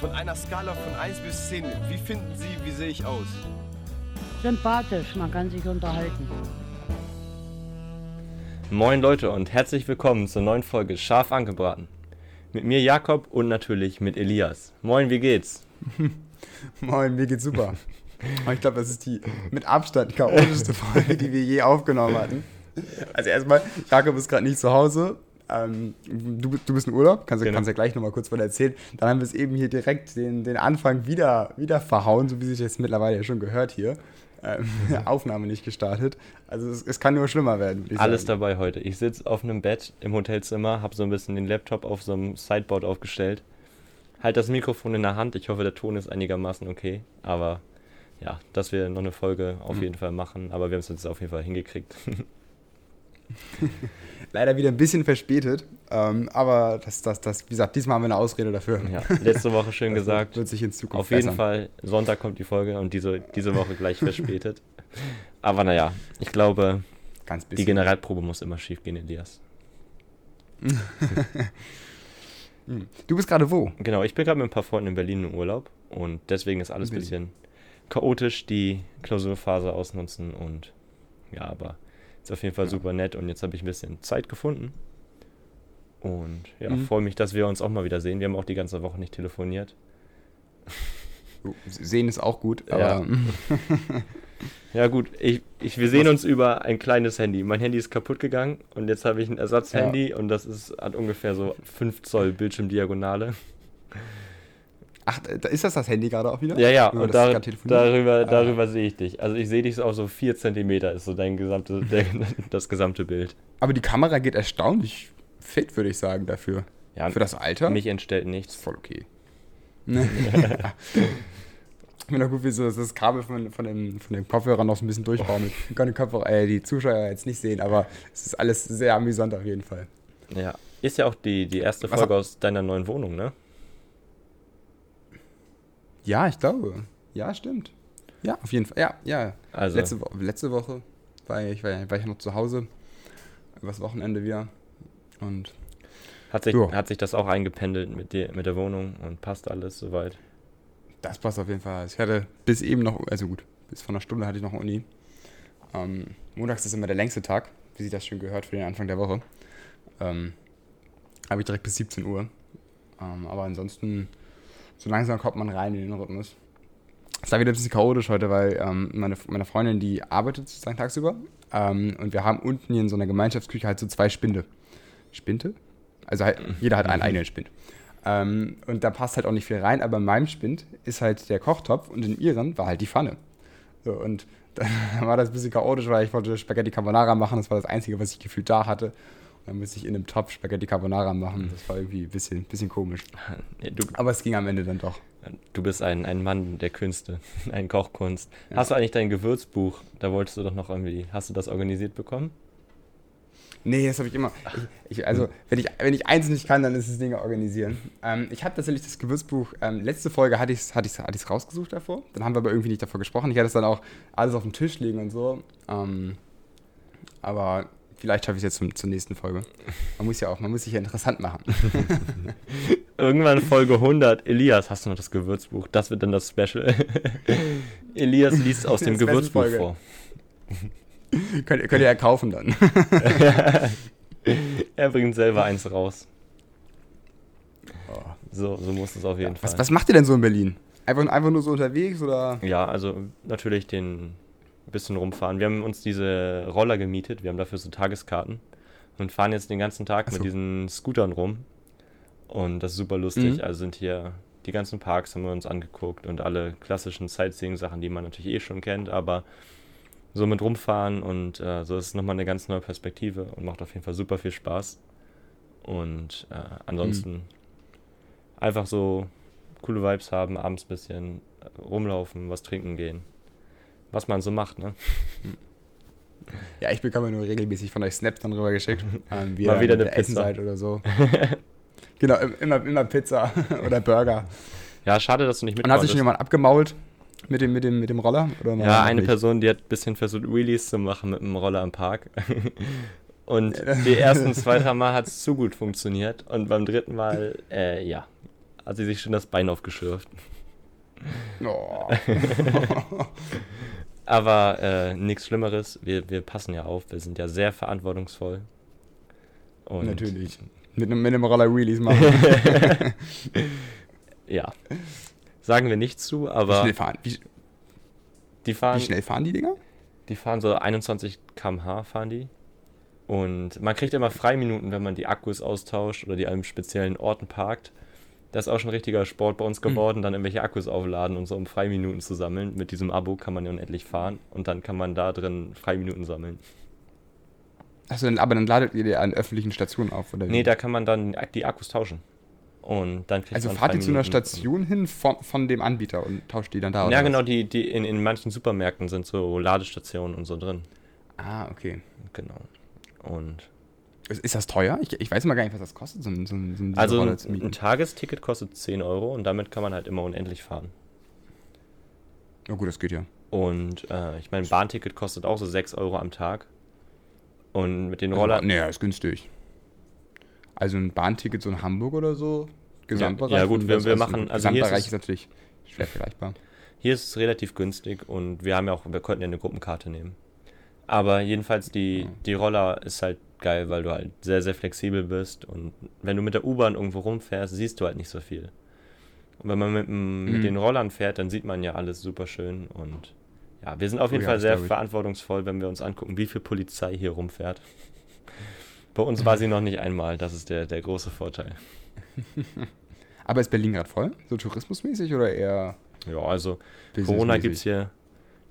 Von einer Skala von 1 bis 10, wie finden Sie, wie sehe ich aus? Sympathisch, man kann sich unterhalten. Moin Leute und herzlich willkommen zur neuen Folge Scharf angebraten. Mit mir Jakob und natürlich mit Elias. Moin, wie geht's? Moin, mir geht's super. ich glaube, das ist die mit Abstand chaotischste Folge, die wir je aufgenommen hatten. Also erstmal, Jakob ist gerade nicht zu Hause. Ähm, du, du bist in Urlaub, kannst, genau. kannst ja gleich nochmal kurz von erzählen. Dann haben wir es eben hier direkt den, den Anfang wieder, wieder verhauen, so wie sich jetzt mittlerweile ja schon gehört hier. Ähm, Aufnahme nicht gestartet. Also es, es kann nur schlimmer werden. Alles sagen. dabei heute. Ich sitze auf einem Bett im Hotelzimmer, habe so ein bisschen den Laptop auf so einem Sideboard aufgestellt. Halt das Mikrofon in der Hand. Ich hoffe, der Ton ist einigermaßen okay. Aber ja, dass wir noch eine Folge auf mhm. jeden Fall machen. Aber wir haben es jetzt auf jeden Fall hingekriegt. Leider wieder ein bisschen verspätet. Ähm, aber das, das, das, wie gesagt, diesmal haben wir eine Ausrede dafür. Ja, letzte Woche schön gesagt. Wird sich in Zukunft Auf jeden Fall, Sonntag kommt die Folge und diese, diese Woche gleich verspätet. Aber naja, ich glaube, die Generalprobe muss immer schief gehen, Elias. Hm. du bist gerade wo? Genau, ich bin gerade mit ein paar Freunden in Berlin im Urlaub und deswegen ist alles ein bisschen chaotisch, die Klausurphase ausnutzen und ja, aber ist auf jeden Fall ja. super nett und jetzt habe ich ein bisschen Zeit gefunden. Und ja, mhm. freue mich, dass wir uns auch mal wieder sehen. Wir haben auch die ganze Woche nicht telefoniert. Sehen ist auch gut. Ja, ja gut, ich, ich, wir sehen uns über ein kleines Handy. Mein Handy ist kaputt gegangen und jetzt habe ich ein Ersatzhandy ja. und das ist, hat ungefähr so 5 Zoll Bildschirmdiagonale. Ach, da ist das das Handy gerade auch wieder? Ja, ja, und da, darüber, ah. darüber sehe ich dich. Also ich sehe dich so auf so 4 cm ist so dein gesamte, das gesamte Bild. Aber die Kamera geht erstaunlich fit, würde ich sagen, dafür. Ja, Für das Alter? Mich entstellt nichts. Voll okay. Ne? Ich finde auch gut, wie so das Kabel von, von, dem, von dem Kopfhörer noch so ein bisschen durchbaumelt. Ich kann die, Kopfhörer, äh, die Zuschauer jetzt nicht sehen, aber es ist alles sehr amüsant auf jeden Fall. Ja, ist ja auch die, die erste Folge aus deiner neuen Wohnung, ne? Ja, ich glaube. Ja, stimmt. Ja, auf jeden Fall. Ja, ja. Also. Letzte, letzte Woche war ich, war, war ich noch zu Hause. Übers Wochenende wieder. Und. Hat sich, hat sich das auch eingependelt mit, dir, mit der Wohnung und passt alles soweit? Das passt auf jeden Fall. Ich hatte bis eben noch, also gut, bis vor einer Stunde hatte ich noch Uni. Ähm, montags ist immer der längste Tag, wie sich das schon gehört für den Anfang der Woche. Ähm, Habe ich direkt bis 17 Uhr. Ähm, aber ansonsten so langsam kommt man rein in den Rhythmus. Es war wieder ein bisschen chaotisch heute, weil ähm, meine, meine Freundin, die arbeitet sozusagen tagsüber. Ähm, und wir haben unten hier in so einer Gemeinschaftsküche halt so zwei Spinde. Spinte? Also halt, jeder hat einen mhm. eigenen Spind. Ähm, und da passt halt auch nicht viel rein, aber in meinem Spind ist halt der Kochtopf und in ihren war halt die Pfanne. So, und dann war das ein bisschen chaotisch, weil ich wollte Spaghetti Carbonara machen. Das war das Einzige, was ich gefühlt da hatte. Dann musste ich in einem Topf Spaghetti Carbonara machen. Das war irgendwie ein bisschen, bisschen komisch. Du, Aber es ging am Ende dann doch. Du bist ein, ein Mann der Künste, ein Kochkunst. Ja. Hast du eigentlich dein Gewürzbuch? Da wolltest du doch noch irgendwie, hast du das organisiert bekommen? Nee, das habe ich immer. Ich, ich, also, wenn ich, wenn ich eins nicht kann, dann ist es Dinge organisieren. Ähm, ich habe tatsächlich das Gewürzbuch, ähm, letzte Folge hatte ich es hatte hatte rausgesucht davor. Dann haben wir aber irgendwie nicht davor gesprochen. Ich hatte es dann auch alles auf dem Tisch liegen und so. Ähm, aber Vielleicht schaffe ich es jetzt zum, zur nächsten Folge. Man muss ja auch, man muss sich ja interessant machen. Irgendwann Folge 100. Elias, hast du noch das Gewürzbuch? Das wird dann das Special. Elias liest aus dem Gewürzbuch vor. könnt, könnt ihr ja kaufen dann. er bringt selber eins raus. Oh. So, so muss es auf jeden ja, Fall. Was, was macht ihr denn so in Berlin? Einfach, einfach nur so unterwegs oder? Ja, also natürlich den ein bisschen rumfahren. Wir haben uns diese Roller gemietet, wir haben dafür so Tageskarten und fahren jetzt den ganzen Tag so. mit diesen Scootern rum. Und das ist super lustig. Mhm. Also sind hier die ganzen Parks haben wir uns angeguckt und alle klassischen Sightseeing-Sachen, die man natürlich eh schon kennt, aber so mit rumfahren und äh, so ist nochmal eine ganz neue Perspektive und macht auf jeden Fall super viel Spaß. Und äh, ansonsten mhm. einfach so coole Vibes haben, abends ein bisschen rumlaufen, was trinken gehen was man so macht, ne? Ja, ich bekomme nur regelmäßig von euch Snaps dann rüber geschickt, ähm, wie Mal wieder eine Essen seid oder so. genau, immer, immer Pizza oder Burger. Ja, schade, dass du nicht mit. Und hat sich schon jemand abgemault mit dem, mit dem, mit dem Roller? Ja, eine nicht? Person, die hat ein bisschen versucht, Wheelies zu machen mit dem Roller im Park. Und die ersten zwei, drei Mal hat es zu gut funktioniert. Und beim dritten Mal, äh, ja, hat sie sich schon das Bein aufgeschürft. Oh. Aber äh, nichts Schlimmeres. Wir, wir passen ja auf. Wir sind ja sehr verantwortungsvoll. Und Natürlich. Mit einem, mit einem Roller Wheelies machen. Ja. Sagen wir nichts zu, Wie aber schnell fahren, wie, die fahren, wie schnell fahren die Dinger? die fahren so 21 km/h fahren die. Und man kriegt immer Freiminuten, wenn man die Akkus austauscht oder die an speziellen Orten parkt. Das ist auch schon richtiger Sport bei uns geworden, dann irgendwelche Akkus aufladen und so, um Freiminuten zu sammeln. Mit diesem Abo kann man ja unendlich fahren und dann kann man da drin Freiminuten sammeln. Achso, aber dann ladet ihr die an öffentlichen Stationen auf, oder? wie? Nee, da kann man dann die Akkus tauschen. Und dann kriegt also man fahrt ihr zu einer. Station hin von, von dem Anbieter und tauscht die dann da Ja, oder genau, die, die in, in manchen Supermärkten sind so Ladestationen und so drin. Ah, okay. Genau. Und Ist, ist das teuer? Ich, ich weiß mal gar nicht, was das kostet, so ein, so so also ein, ein Tagesticket kostet 10 Euro und damit kann man halt immer unendlich fahren. Ja gut, das geht ja. Und äh, ich meine, ein Bahnticket kostet auch so 6 Euro am Tag. Und mit den Rollern. Nee, ist günstig. Also ein Bahnticket so in Hamburg oder so, Gesamtbereich. ja, gut, und wir- wir also machen- also ist Gesamtbereich es- ist, natürlich schwer vergleichbar. Hier ist es relativ günstig und wir haben ja auch, wir könnten ja eine Gruppenkarte nehmen. Aber jedenfalls die, die Roller ist halt geil, weil du halt sehr, sehr flexibel bist und wenn du mit der U-Bahn irgendwo rumfährst, siehst du halt nicht so viel. Und wenn man mit, dem- mit Mhm. den Rollern fährt, dann sieht man ja alles super schön und ja, wir sind auf Oh jeden ja, Fall sehr verantwortungsvoll, wenn wir uns angucken, wie viel Polizei hier rumfährt. Bei uns war sie noch nicht einmal, das ist der, der große Vorteil. Aber ist Berlin gerade voll? So tourismusmäßig oder eher Ja, also? Corona gibt's hier,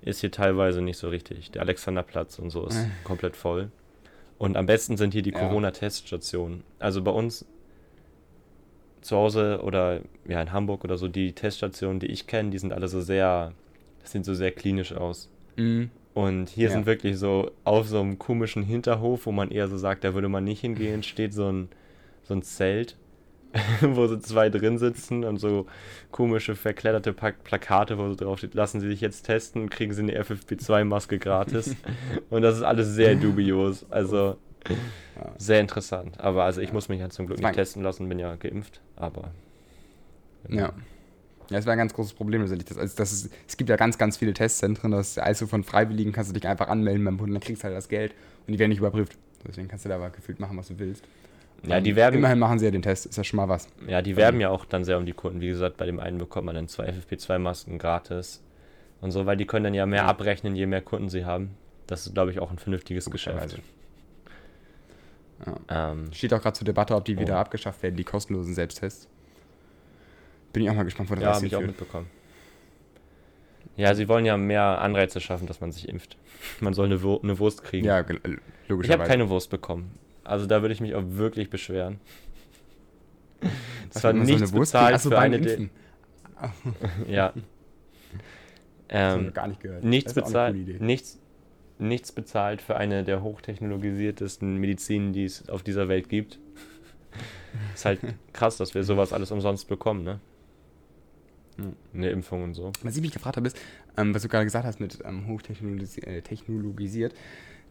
ist hier teilweise nicht so richtig. Der Alexanderplatz und so ist Äh. komplett voll. Und am besten sind hier die Ja. Corona-Teststationen. Also bei uns zu Hause oder ja in Hamburg oder so, die Teststationen, die ich kenne, die sind alle so sehr, das sieht so sehr klinisch aus. Mhm. Und hier Ja. sind wirklich so auf so einem komischen Hinterhof, wo man eher so sagt, da würde man nicht hingehen, steht so ein, so ein Zelt, wo so zwei drin sitzen und so komische verkletterte Plakate, wo so drauf steht, lassen Sie sich jetzt testen und kriegen Sie eine FFP2-Maske gratis. und das ist alles sehr dubios. Also Ja. sehr interessant. Aber also ich muss mich ja zum Glück nicht testen lassen, bin ja geimpft. Aber Ja. Ja, es war ein ganz großes Problem letztendlich. Das, also das ist, es gibt ja ganz, ganz viele Testzentren. Das also von Freiwilligen kannst du dich einfach anmelden beim Bund, dann kriegst du halt das Geld und die werden nicht überprüft. Deswegen kannst du da aber gefühlt machen, was du willst. Ja, die Ähm, werben- Immerhin machen sie ja den Test, ist ja schon mal was. Ja, die werben ja auch dann sehr um die Kunden. Wie gesagt, bei dem einen bekommt man dann zwei FFP2-Masken gratis und so, weil die können dann ja mehr abrechnen, je mehr Kunden sie haben. Das ist, glaube ich, auch ein vernünftiges Geschäft. Logischerweise. Ja. Ähm, Steht auch gerade zur Debatte, ob die wieder Oh. abgeschafft werden, die kostenlosen Selbsttests. Bin ich auch mal gespannt, wo das ja, habe ich auch mitbekommen. Ja, sie wollen ja mehr Anreize schaffen, dass man sich impft. Man soll eine, Wur eine Wurst kriegen. Ja, äh, ich habe logischerweise. keine Wurst bekommen. Also da würde ich mich auch wirklich beschweren. Was, Es war nichts kriegen? bezahlt Ach so, für eine... De Impfen. ja. Das ähm, gar nicht gehört. nichts Das bezahlt, nichts, nichts bezahlt für eine der hochtechnologisiertesten Medizinen, die es auf dieser Welt gibt. ist halt krass, dass wir sowas alles umsonst bekommen, ne? Hm. Eine Impfung und so. Was ich mich gefragt habe, ist, ähm, was du gerade gesagt hast mit ähm, hochtechnologisi äh,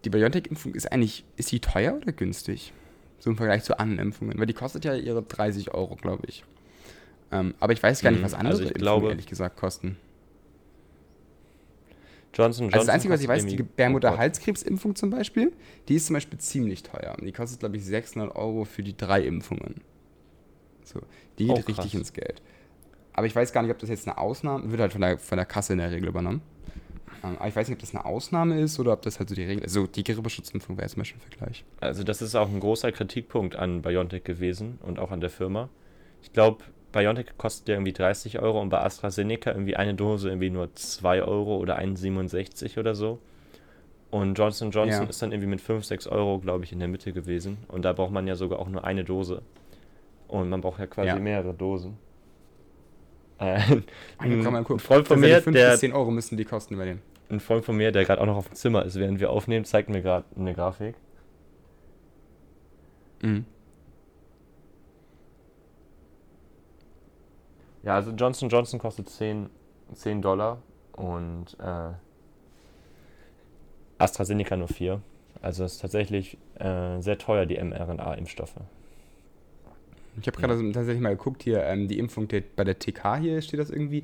die BioNTech-Impfung ist eigentlich, ist die teuer oder günstig? So im Vergleich zu anderen Impfungen. Weil die kostet ja ihre 30 Euro, glaube ich. Ähm, aber ich weiß gar nicht, Mhm, was also andere ich Impfungen, glaube- ehrlich gesagt, kosten. Johnson Johnson. Also das Einzige, was ich weiß, die oh Gott. Gebärmutter-Halskrebs-Impfung zum Beispiel, die ist zum Beispiel ziemlich teuer. Die kostet, glaube ich, 600 Euro für die drei Impfungen. So, die geht Oh, richtig ins Geld. Aber ich weiß gar nicht, ob das jetzt eine Ausnahme, wird halt von der, von der Kasse in der Regel übernommen. Ähm, aber ich weiß nicht, ob das eine Ausnahme ist oder ob das halt so die Regel ist. Also die Grippeschutzimpfung wäre zum Beispiel ein Vergleich. Also das ist auch ein großer Kritikpunkt an BioNTech gewesen und auch an der Firma. Ich glaube, BioNTech kostet ja irgendwie 30 Euro und bei AstraZeneca irgendwie eine Dose irgendwie nur 2 Euro oder 1,67 oder so. Und Johnson Johnson Ja. ist dann irgendwie mit 5, 6 Euro, glaube ich, in der Mitte gewesen. Und da braucht man ja sogar auch nur eine Dose. Und man braucht ja quasi Ja. mehrere Dosen. Äh, ein, ein. Freund von mir, der, bis 10 Euro müssen die kosten übernehmen. ein Freund von mir, der gerade auch noch auf dem Zimmer ist, während wir aufnehmen, zeigt mir gerade eine Grafik. Mhm. Ja, also Johnson Johnson kostet 10, 10 Dollar und äh, AstraZeneca nur 4. Also ist tatsächlich äh, sehr teuer, die mRNA-Impfstoffe. Ich habe gerade tatsächlich mal geguckt hier, ähm, die Impfung der, bei der TK hier steht das irgendwie,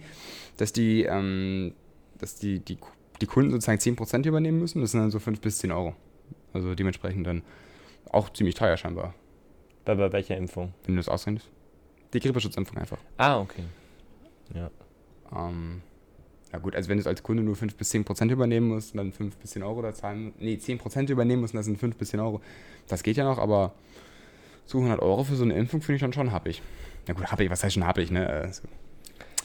dass die, ähm, dass die, die, die Kunden sozusagen 10% übernehmen müssen. Das sind dann so 5 bis 10 Euro. Also dementsprechend dann auch ziemlich teuer scheinbar, Bei, bei welcher Impfung? wenn du das ausrechnest. Die Grippeschutzimpfung einfach. Ah, okay. Ja. Ähm, ja gut, also wenn du es als Kunde nur 5 bis 10 Prozent übernehmen musst und dann 5 bis 10 Euro da zahlen, nee, 10 Prozent übernehmen musst und das sind 5 bis 10 Euro, das geht ja noch, aber so 100 Euro für so eine Impfung finde ich dann schon happig. Na gut, happig, was heißt schon happig, ne? Also,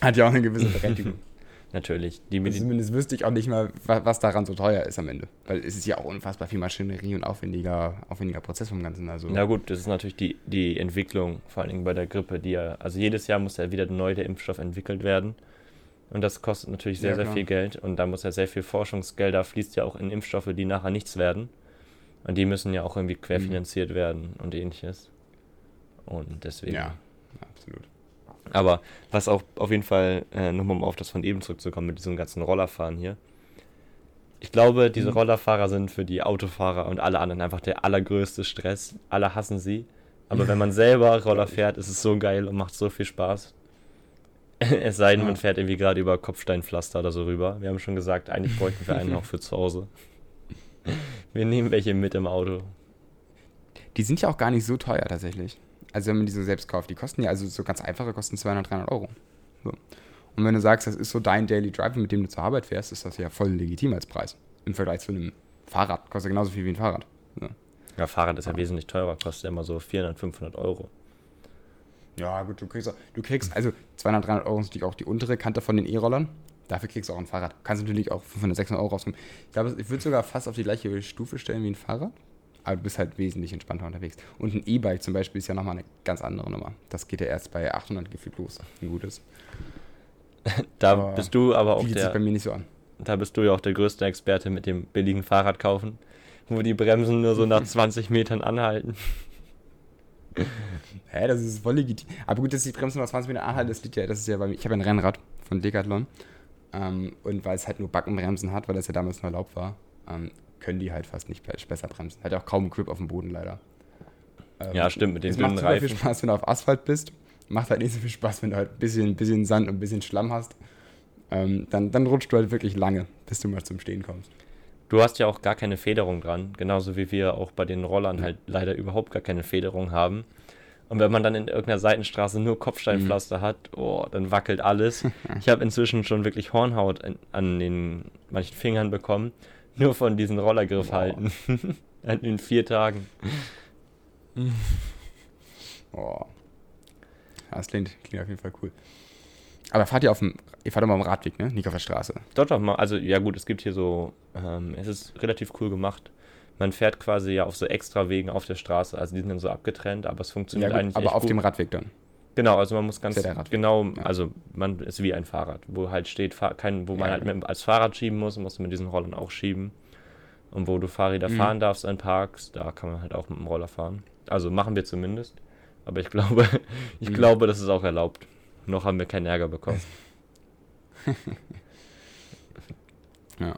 hat ja auch eine gewisse Berechtigung. Natürlich. Die Medi zumindest wüsste ich auch nicht mal, wa- was daran so teuer ist am Ende. Weil es ist ja auch unfassbar viel Maschinerie und aufwendiger, aufwendiger Prozess vom Ganzen. Also, Na gut, das ist natürlich die, die Entwicklung, vor allen Dingen bei der Grippe, die ja, also jedes Jahr muss ja wieder neu der Impfstoff entwickelt werden. Und das kostet natürlich sehr, Ja, sehr viel Geld. Und da muss ja sehr viel Forschungsgelder fließt ja auch in Impfstoffe, die nachher nichts werden. Und die müssen ja auch irgendwie querfinanziert werden und ähnliches. Und deswegen. ja, absolut. Aber was auch auf jeden Fall, äh, nochmal um auf das von eben zurückzukommen, mit diesem ganzen Rollerfahren hier. Ich glaube, diese Mhm. Rollerfahrer sind für die Autofahrer und alle anderen einfach der allergrößte Stress. Alle hassen sie. Aber wenn man selber Roller fährt, ist es so geil und macht so viel Spaß. Es sei denn, man fährt irgendwie gerade über Kopfsteinpflaster oder so rüber. Wir haben schon gesagt, eigentlich bräuchten wir einen auch für zu Hause. Wir nehmen welche mit im Auto. Die sind ja auch gar nicht so teuer tatsächlich. Also wenn man die so selbst kauft, die kosten ja, also so ganz einfache kosten 200, 300 Euro. So. Und wenn du sagst, das ist so dein Daily Driver, mit dem du zur Arbeit fährst, ist das ja voll legitim als Preis. Im Vergleich zu einem Fahrrad. Kostet genauso viel wie ein Fahrrad. So. Ja, Fahrrad ist ja wesentlich teurer, kostet ja immer so 400, 500 Euro. Ja, gut, du kriegst, du kriegst, also 200, 300 Euro ist natürlich auch die untere Kante von den E-Rollern. Dafür kriegst du auch ein Fahrrad. Kannst natürlich auch 500, 600 Euro rauskommen. Ich glaube, ich würde sogar fast auf die gleiche Stufe stellen wie ein Fahrrad. Aber du bist halt wesentlich entspannter unterwegs. Und ein E-Bike zum Beispiel ist ja nochmal eine ganz andere Nummer. Das geht ja erst bei 800 gefühlt los. Ein gutes. Da Aber bist du aber auch sich bei der, mir nicht so an. da bist du ja auch der größte Experte mit dem billigen Fahrrad kaufen, wo die Bremsen nur so nach 20 Metern anhalten. Hä, das ist voll legitim. Aber gut, dass die Bremsen nach 20 Meter anhalten, das liegt ja, das ist ja bei mir. Ich habe ein Rennrad von Decathlon. Ähm, und weil es halt nur Backenbremsen hat, weil das ja damals nur erlaubt war, ähm, können die halt fast nicht be- besser bremsen. Hat ja auch kaum Grip auf dem Boden leider. Ähm, Ja, stimmt, mit den es macht dünnen super viel Reifen. Spaß, wenn du auf Asphalt bist. Macht halt nicht so viel Spaß, wenn du halt ein bisschen, bisschen Sand und ein bisschen Schlamm hast. Ähm, dann, dann rutscht du halt wirklich lange, bis du mal zum Stehen kommst. Du hast ja auch gar keine Federung dran, genauso wie wir auch bei den Rollern halt leider überhaupt gar keine Federung haben. Und wenn man dann in irgendeiner Seitenstraße nur Kopfsteinpflaster hat, oh, dann wackelt alles. Ich habe inzwischen schon wirklich Hornhaut an, an den manchen Fingern bekommen, nur von diesen Rollergriff Boah. halten. in vier Tagen. Ja, das klingt, klingt auf jeden Fall cool. Aber fahrt ihr auf dem, ihr fahrt immer am Radweg, ne? Nicht auf der Straße. Doch, doch mal. Also, ja, gut, es gibt hier so, ähm, es ist relativ cool gemacht. Man fährt quasi ja auf so extra Wegen auf der Straße. Also, die sind dann so abgetrennt, aber es funktioniert gut, eigentlich aber auf gut. dem Radweg dann. Genau, also man muss ganz ja genau, Ja. also man ist wie ein Fahrrad, wo halt steht, Fahr- kein, wo man Ja, halt mit, als Fahrrad schieben muss, musst du mit diesen Rollern auch schieben. Und wo du Fahrräder Mhm. fahren darfst in Parks, da kann man halt auch mit dem Roller fahren. Also machen wir zumindest. Aber ich glaube, ich Mhm. glaube, das ist auch erlaubt. Noch haben wir keinen Ärger bekommen. Ja.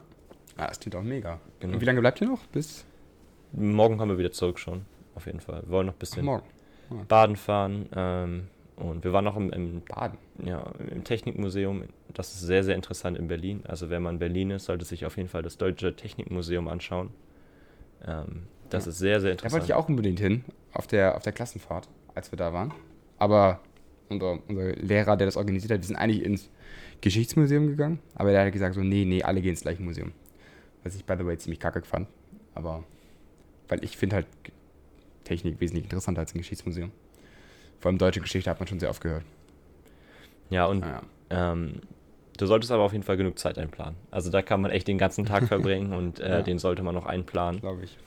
Ah, das klingt auch mega. Genau. Und wie lange bleibt ihr noch? Bis Morgen kommen wir wieder zurück schon, auf jeden Fall. Wir wollen noch ein bisschen morgen. baden fahren. Ähm, und wir waren noch im, im Baden. ja, im Technikmuseum. Das ist sehr, sehr interessant in Berlin. Also wenn man in Berlin ist, sollte sich auf jeden Fall das Deutsche Technikmuseum anschauen. Ähm, das Ja. ist sehr, sehr Da interessant. wollte ich auch unbedingt hin, auf der, auf der Klassenfahrt, als wir da waren. Aber unser, unser Lehrer, der das organisiert hat, wir sind eigentlich ins Geschichtsmuseum gegangen, aber der hat gesagt so, nee, nee, alle gehen ins gleiche Museum. Was ich, by the way, ziemlich kacke fand. Aber, weil ich finde halt Technik wesentlich interessanter als ein Geschichtsmuseum. Vor allem deutsche Geschichte hat man schon sehr oft gehört. ja, und Naja. ähm, du solltest aber auf jeden Fall genug Zeit einplanen. Also da kann man echt den ganzen Tag verbringen und äh, Ja. den sollte man noch einplanen. glaube ich.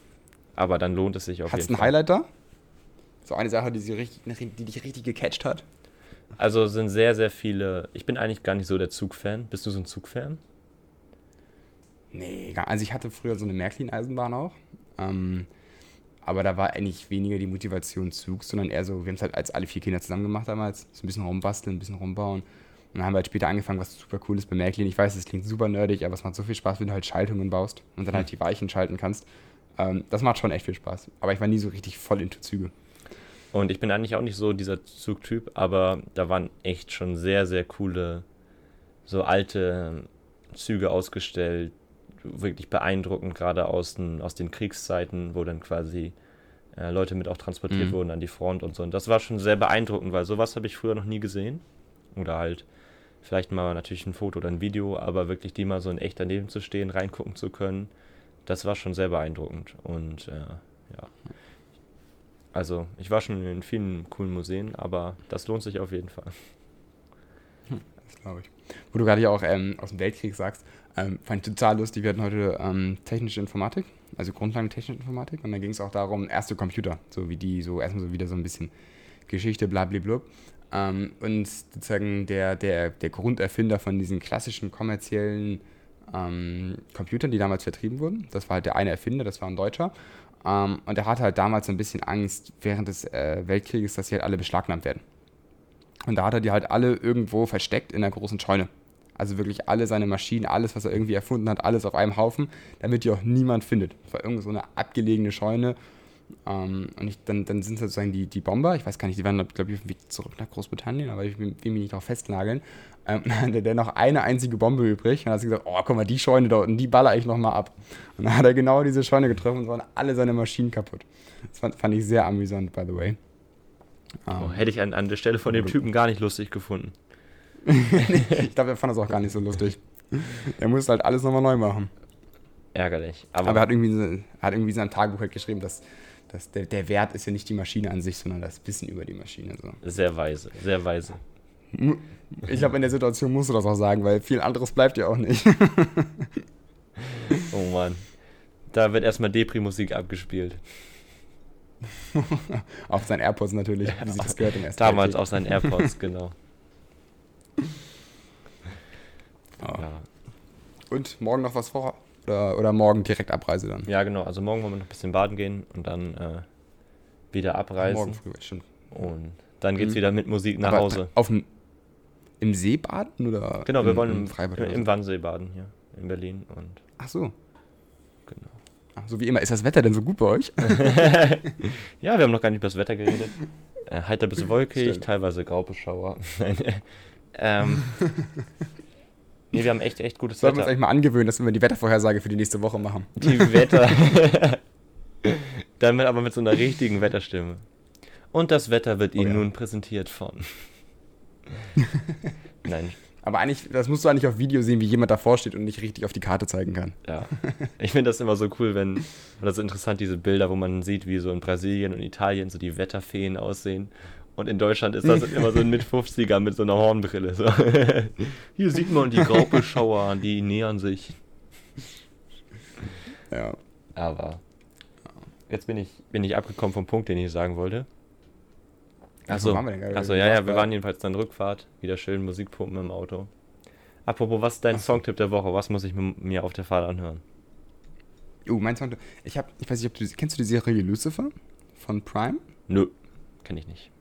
Aber dann lohnt es sich auf Hast du jeden Fall. Highlight da? So eine Sache, die, sie richtig, die dich richtig gecatcht hat? Also sind sehr, sehr viele. Ich bin eigentlich gar nicht so der Zugfan. Bist du so ein Zugfan? Nee, gar- also ich hatte früher so eine Märklin-Eisenbahn auch. Ähm, aber da war eigentlich weniger die Motivation Zug, sondern eher so, wir haben es halt als alle vier Kinder zusammen gemacht damals. So ein bisschen rumbasteln, ein bisschen rumbauen. Und dann haben wir halt später angefangen, was super cool ist bei Märklin. Ich weiß, es klingt super nerdig, aber es macht so viel Spaß, wenn du halt Schaltungen baust und dann halt die Weichen schalten kannst. Ähm, das macht schon echt viel Spaß. Aber ich war nie so richtig voll into Züge. Und ich bin eigentlich auch nicht so dieser Zugtyp, aber da waren echt schon sehr, sehr coole, so alte Züge ausgestellt. Wirklich beeindruckend, gerade aus den, aus den Kriegszeiten, wo dann quasi äh, Leute mit auch transportiert Mhm. wurden an die Front und so. Und das war schon sehr beeindruckend, weil sowas habe ich früher noch nie gesehen. Oder halt vielleicht mal natürlich ein Foto oder ein Video, aber wirklich die mal so in echt daneben zu stehen, reingucken zu können, das war schon sehr beeindruckend. Und äh, ja. Also, ich war schon in vielen coolen Museen, aber das lohnt sich auf jeden Fall. Das glaube ich. Wo du gerade ja auch ähm, aus dem Weltkrieg sagst, ähm, fand ich total lustig. Wir hatten heute ähm, technische Informatik, also Grundlagen technische Informatik. Und da ging es auch darum, erste Computer, so wie die, so erstmal so wieder so ein bisschen Geschichte, blablablub. Ähm, und sozusagen der, der, der Grunderfinder von diesen klassischen kommerziellen ähm, Computern, die damals vertrieben wurden, das war halt der eine Erfinder, das war ein Deutscher. Ähm, und er hatte halt damals so ein bisschen Angst während des äh, Weltkrieges, dass sie halt alle beschlagnahmt werden. Und da hat er die halt alle irgendwo versteckt in einer großen Scheune. Also wirklich alle seine Maschinen, alles, was er irgendwie erfunden hat, alles auf einem Haufen, damit die auch niemand findet. Das war irgendwo so eine abgelegene Scheune. Ähm, und ich, dann, dann sind sozusagen die, die Bomber, ich weiß gar nicht, die waren, glaube ich, auf dem Weg zurück nach Großbritannien, aber ich will, will mich nicht darauf festnageln. Ähm, dann hatte der noch eine einzige Bombe übrig. Und dann hat sie gesagt, oh, guck mal, die Scheune da unten, die baller ich nochmal ab. Und dann hat er genau diese Scheune getroffen und waren alle seine Maschinen kaputt. Das fand, fand ich sehr amüsant, by the way. Oh, Ähm, hätte ich an, an der Stelle von dem Typen gar nicht lustig gefunden. ich glaube, er fand das auch gar nicht so lustig. Er musste halt alles nochmal neu machen. Ärgerlich. Aber, Aber er hat irgendwie, hat irgendwie in seinem Tagebuch halt geschrieben, dass, dass der, der Wert ist ja nicht die Maschine an sich, sondern das Wissen über die Maschine. So. sehr weise, sehr weise. Ich glaube, in der Situation musst du das auch sagen, weil viel anderes bleibt ja auch nicht. Oh Mann. Da wird erstmal Depri-Musik abgespielt. Auf seinen AirPods natürlich, wie sich das gehört im Damals auf seinen AirPods, genau. Ja. Ja. Und morgen noch was vor? Oder, oder morgen direkt Abreise dann? ja, genau. Also morgen wollen wir noch ein bisschen baden gehen und dann äh, wieder abreisen. Morgen früh, stimmt. Und dann geht's Mhm. wieder mit Musik nach Aber Hause. Auf dem, Im See baden? Oder Genau, wir im, wollen im Freibad? im, im Wannsee baden hier in Berlin. Und Ach so. genau. Ach, so wie immer. Ist das Wetter denn so gut bei euch? Ja, wir haben noch gar nicht über das Wetter geredet. Äh, heiter bis wolkig, Stimmt. teilweise Graubeschauer. Ähm, nee, wir haben echt, echt gutes Sollten wir uns Wetter. eigentlich mal angewöhnen, dass wir die Wettervorhersage für die nächste Woche machen. Die Wetter. Dann aber mit so einer richtigen Wetterstimme. Und das Wetter wird Ihnen Oh ja. nun präsentiert von. Nein, Aber eigentlich, das musst du eigentlich auf Video sehen, wie jemand davor steht und nicht richtig auf die Karte zeigen kann. ja. Ich finde das immer so cool, wenn, oder so interessant, diese Bilder, wo man sieht, wie so in Brasilien und Italien so die Wetterfeen aussehen. Und in Deutschland ist das immer so ein Mit-50er mit so einer Hornbrille. So. Hier sieht man die Graubeschauer, die nähern sich. Ja. Aber jetzt bin ich, bin ich abgekommen vom Punkt, den ich sagen wollte. Wo Achso, waren wir denn gerade? achso ja, ja, wir waren jedenfalls dann Rückfahrt. Wieder schön Musikpumpen im Auto. Apropos, was ist dein so. Songtipp der Woche? Was muss ich mir- auf der Fahrt anhören? Uh, mein Song. Ich hab, ich weiß nicht, ob du kennst du die Serie Lucifer von Prime? Nö, kenne ich nicht.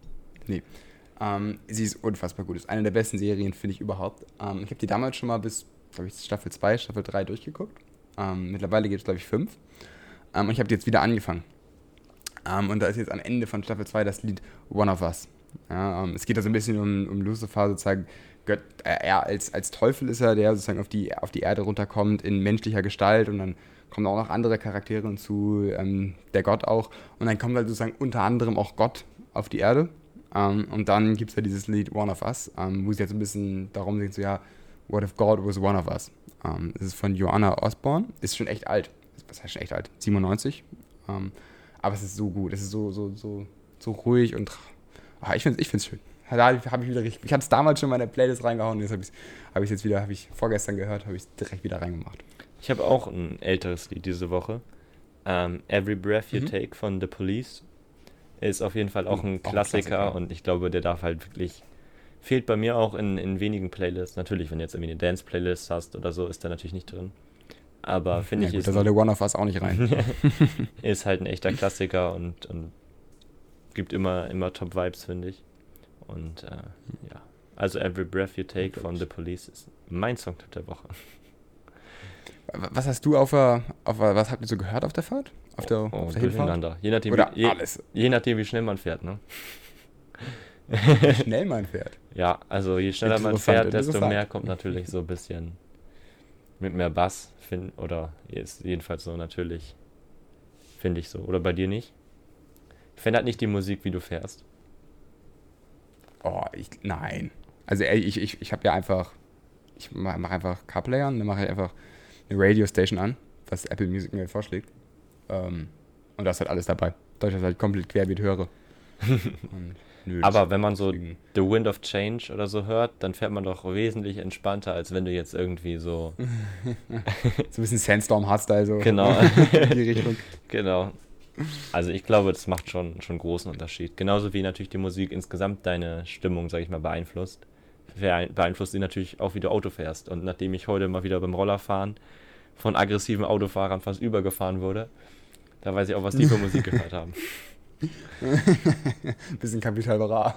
Ähm, sie ist unfassbar gut. Ist eine der besten Serien, finde ich überhaupt. Ähm, ich habe die damals schon mal bis, glaube ich, Staffel 2, Staffel 3 durchgeguckt. Ähm, mittlerweile geht es, glaube ich, 5. Ähm, und ich habe die jetzt wieder angefangen. Ähm, und da ist jetzt am Ende von Staffel 2 das Lied One of Us. Ja, ähm, es geht da so ein bisschen um, um Lucifer, sozusagen. Gott, äh, er als, als Teufel ist er, der sozusagen auf die, auf die Erde runterkommt in menschlicher Gestalt und dann kommen auch noch andere Charaktere hinzu, ähm, der Gott auch. Und dann kommt halt sozusagen unter anderem auch Gott auf die Erde. Ähm, und dann gibt es ja dieses Lied One of Us, ähm, wo sie jetzt ein bisschen darum singt, so ja, What if God was one of us? Ähm, das ist von Joanna Osborne, ist schon echt alt. Was heißt schon echt alt? 97. Ähm, aber es ist so gut, es ist so, so, so, so ruhig und ah, ich finde es ich find's schön. Da habe ich wieder richtig, ich hatte es damals schon in meine Playlist reingehauen, jetzt habe ich es hab jetzt wieder, habe ich vorgestern gehört, habe ich es direkt wieder reingemacht. Ich habe auch ein älteres Lied diese Woche. Ähm, Every Breath You Mhm. Take von The Police. Ist auf jeden Fall auch Mhm, ein auch Klassiker, Klassiker. und ich glaube, der darf halt wirklich. Fehlt bei mir auch in, in wenigen Playlists. Natürlich, wenn du jetzt irgendwie eine Dance-Playlist hast oder so, ist der natürlich nicht drin. Aber finde ja, ich, gut, ist, da soll der One of Us auch nicht rein. ist halt ein echter Klassiker und, und gibt immer, immer Top-Vibes, finde ich. Und äh, ja. Also Every Breath You Take von The Police ist mein Songtipp der Woche. Was hast du auf der, auf was habt ihr so gehört auf der Fahrt? Auf der, Oh, auf der Hinfahrt? Je nachdem, Oder wie, je, alles? je nachdem, wie schnell man fährt, ne? Wie schnell man fährt. Ja, also je schneller man fährt, desto mehr kommt natürlich so ein bisschen mit mehr Bass, find, oder ist jedenfalls so natürlich, finde ich so. Oder bei dir nicht? Verändert nicht die Musik, wie du fährst. Oh, ich, nein. Also ey, ich, ich, ich habe ja einfach, ich mache mach einfach CarPlay an, dann mache ich einfach eine Radio Station an, was Apple Music mir vorschlägt. Ähm, und da ist halt alles dabei. Da ich das halt komplett querbeet höre. Nö, Aber wenn man so deswegen- The Wind of Change oder so hört, dann fährt man doch wesentlich entspannter, als wenn du jetzt irgendwie so. so ein bisschen Sandstorm Hardstyle so Genau. in die Richtung. Genau. Also ich glaube, das macht schon schon großen Unterschied. Genauso wie natürlich die Musik insgesamt deine Stimmung, sag ich mal, beeinflusst. Beein- Beeinflusst sie natürlich auch, wie du Auto fährst. Und nachdem ich heute mal wieder beim Rollerfahren von aggressiven Autofahrern fast übergefahren wurde, da weiß ich auch, was die für Musik gehört haben. bisschen Kapital Bra.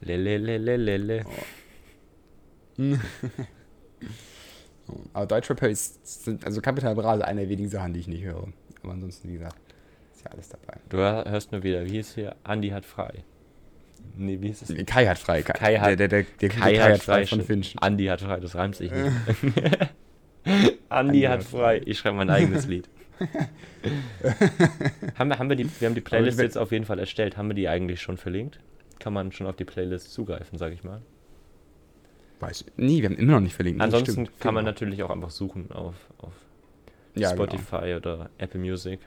Lelelelelele. Aber Deutschrapper ist, also Kapital Bra ist eine der wenigen Sachen, die ich nicht höre. Aber ansonsten, wie gesagt, ist ja alles dabei. Du hör- hörst nur wieder, wie hieß hier? Andi hat frei. Nee, wie hieß es? Kai hat frei. Kai, Kai hat- der, der, der, der gute Kai, hat frei, von schon. Finch. Andi hat frei, das reimt sich nicht. Andi hat frei. Ich schreibe mein eigenes Lied. haben, wir, haben wir, die, wir haben die Playlist jetzt auf jeden Fall erstellt. Haben wir die eigentlich schon verlinkt? Kann man schon auf die Playlist zugreifen, sage ich mal. Weiß, nee, wir haben immer noch nicht verlinkt. Ansonsten kann man Genau. natürlich auch einfach suchen auf, auf ja, Spotify oder Apple Music.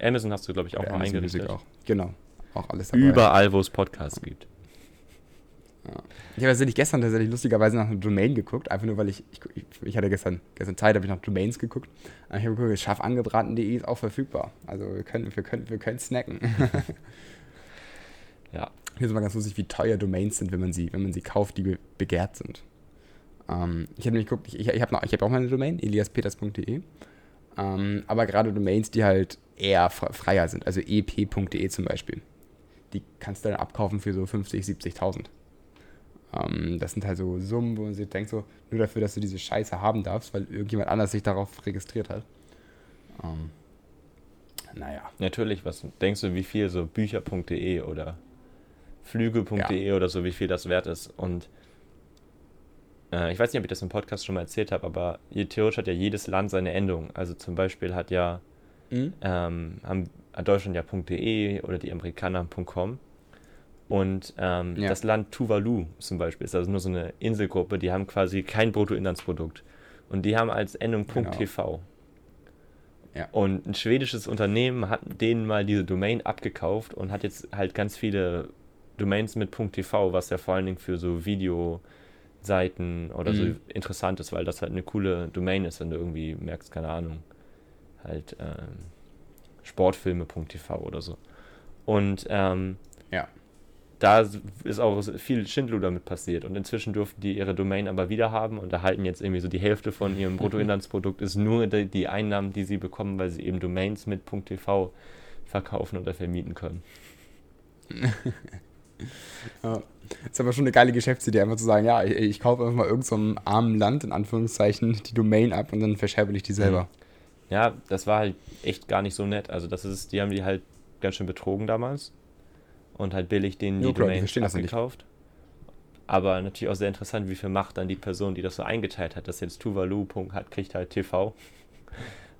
Amazon hast du, glaube ich, auch Genau. noch Amazon eingerichtet. Music auch. Genau. Auch alles dabei. Überall, wo es Podcasts gibt. Ich habe tatsächlich gestern tatsächlich lustigerweise nach einer Domain geguckt, einfach nur weil ich, ich, ich, hatte gestern, gestern Zeit, habe ich nach Domains geguckt. Und ich habe geguckt, scharfangebraten.de ist auch verfügbar. Also wir können, wir können, wir können snacken. Ja. Hier ist mal ganz lustig, wie teuer Domains sind, wenn man sie, wenn man sie kauft, die be begehrt sind. Ähm, ich habe nämlich geguckt, ich, ich, ich habe hab auch mal eine Domain, eliaspeters.de. Ähm, aber gerade Domains, die halt eher fre- freier sind, also ep.de zum Beispiel, die kannst du dann abkaufen für so 50, 70.000. Ähm, das sind halt so Summen, wo man sich denkt, so, nur dafür, dass du diese Scheiße haben darfst, weil irgendjemand anders sich darauf registriert hat. Ähm, naja. Natürlich, was denkst du, wie viel so bücher.de oder flüge.de oder so, wie viel das wert ist? Und äh, ich weiß nicht, ob ich das im Podcast schon mal erzählt habe, aber theoretisch hat ja jedes Land seine Endung. Also zum Beispiel hat ja Mhm. ähm, haben hat Deutschland ja .de oder die Amerikaner .com. Und ähm, Ja. das Land Tuvalu zum Beispiel ist also nur so eine Inselgruppe, die haben quasi kein Bruttoinlandsprodukt. Und die haben als Endung Genau. .tv. Ja. Und ein schwedisches Unternehmen hat denen mal diese Domain abgekauft und hat jetzt halt ganz viele Domains mit .tv, was ja vor allen Dingen für so Videoseiten oder so Mhm. interessant ist, weil das halt eine coole Domain ist, wenn du irgendwie merkst, keine Ahnung, halt ähm, Sportfilme.tv oder so. Und ähm, Ja. da ist auch viel Schindluder mit passiert. Und inzwischen durften die ihre Domain aber wieder haben und erhalten jetzt irgendwie so die Hälfte von ihrem Bruttoinlandsprodukt ist nur die, die Einnahmen, die sie bekommen, weil sie eben Domains mit .tv verkaufen oder vermieten können. Ja. Ist aber schon eine geile Geschäftsidee, einfach zu sagen, ja, ich, ich kaufe einfach mal irgendeinem so armen Land, in Anführungszeichen, die Domain ab und dann verscherbe ich die selber. Ja, das war halt echt gar nicht so nett. Also das ist, die haben die halt ganz schön betrogen damals und halt billig denen Ja, die klar, die verstehen das nicht. abgekauft. Aber natürlich auch sehr interessant, wie viel Macht dann die Person, die das so eingeteilt hat, dass jetzt Tuvalu Punkt hat, kriegt halt TV.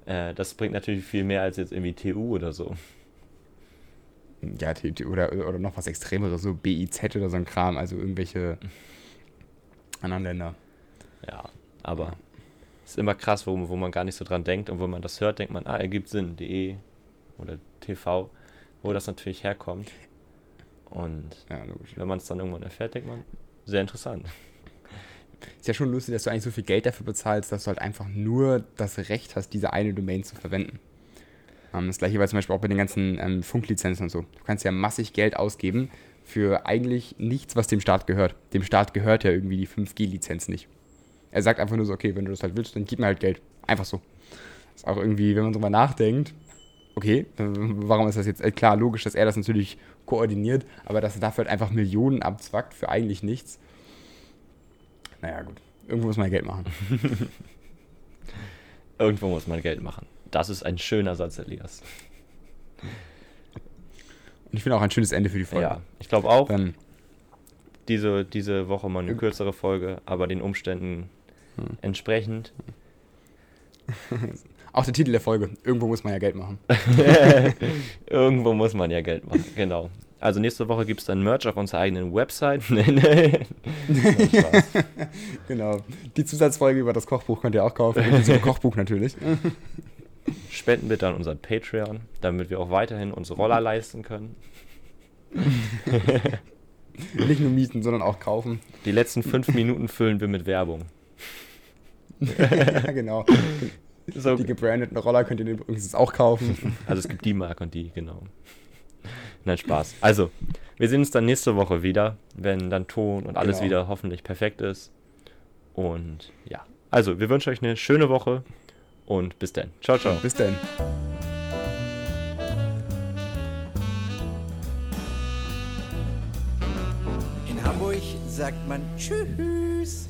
Äh, das bringt natürlich viel mehr als jetzt irgendwie TU oder so. Ja, die, die, oder, oder noch was Extremeres, so BIZ oder so ein Kram, also irgendwelche anderen Länder. Ja, aber ist immer krass, wo, wo man gar nicht so dran denkt und wo man das hört, denkt man, ah, ergibt Sinn, DE oder TV, wo das natürlich herkommt. Und Ja, wenn man es dann irgendwann erfährt, denkt man, sehr interessant. Ist ja schon lustig, dass du eigentlich so viel Geld dafür bezahlst, dass du halt einfach nur das Recht hast, diese eine Domain zu verwenden. Ähm, das gleiche war zum Beispiel auch bei den ganzen ähm, Funklizenzen und so. Du kannst ja massig Geld ausgeben für eigentlich nichts, was dem Staat gehört. Dem Staat gehört ja irgendwie die 5G-Lizenz nicht. Er sagt einfach nur so, okay, wenn du das halt willst, dann gib mir halt Geld. Einfach so. Ist auch irgendwie, wenn man drüber nachdenkt, okay, warum ist das jetzt, äh, klar, logisch, dass er das natürlich koordiniert, aber dass er dafür halt einfach Millionen abzwackt für eigentlich nichts. Naja, gut. Irgendwo muss man Geld machen. Irgendwo muss man Geld machen. das ist ein schöner Satz, Elias. Und ich finde auch ein schönes Ende für die Folge. Ja, ich glaube auch, Dann, diese, diese Woche mal eine kürzere Folge, aber den Umständen Hm. entsprechend. auch der Titel der Folge. Irgendwo muss man ja Geld machen. Irgendwo muss man ja Geld machen, genau. Also nächste Woche gibt es dann Merch auf unserer eigenen Website. Nee, nee. Genau. Die Zusatzfolge über das Kochbuch könnt ihr auch kaufen. Inklusive Kochbuch natürlich. Spenden bitte an unser Patreon, damit wir auch weiterhin unsere Roller leisten können. Nicht nur mieten, sondern auch kaufen. Die letzten fünf Minuten füllen wir mit Werbung. Ja, genau. So, Die gebrandeten Roller könnt ihr übrigens auch kaufen. also es gibt die Marke und die, genau. Nein, Spaß. Also, wir sehen uns dann nächste Woche wieder, wenn dann Ton und alles Genau. wieder hoffentlich perfekt ist. Und ja, also wir wünschen euch eine schöne Woche und bis dann. Ciao, ciao. Bis dann. In Hamburg sagt man Tschüss.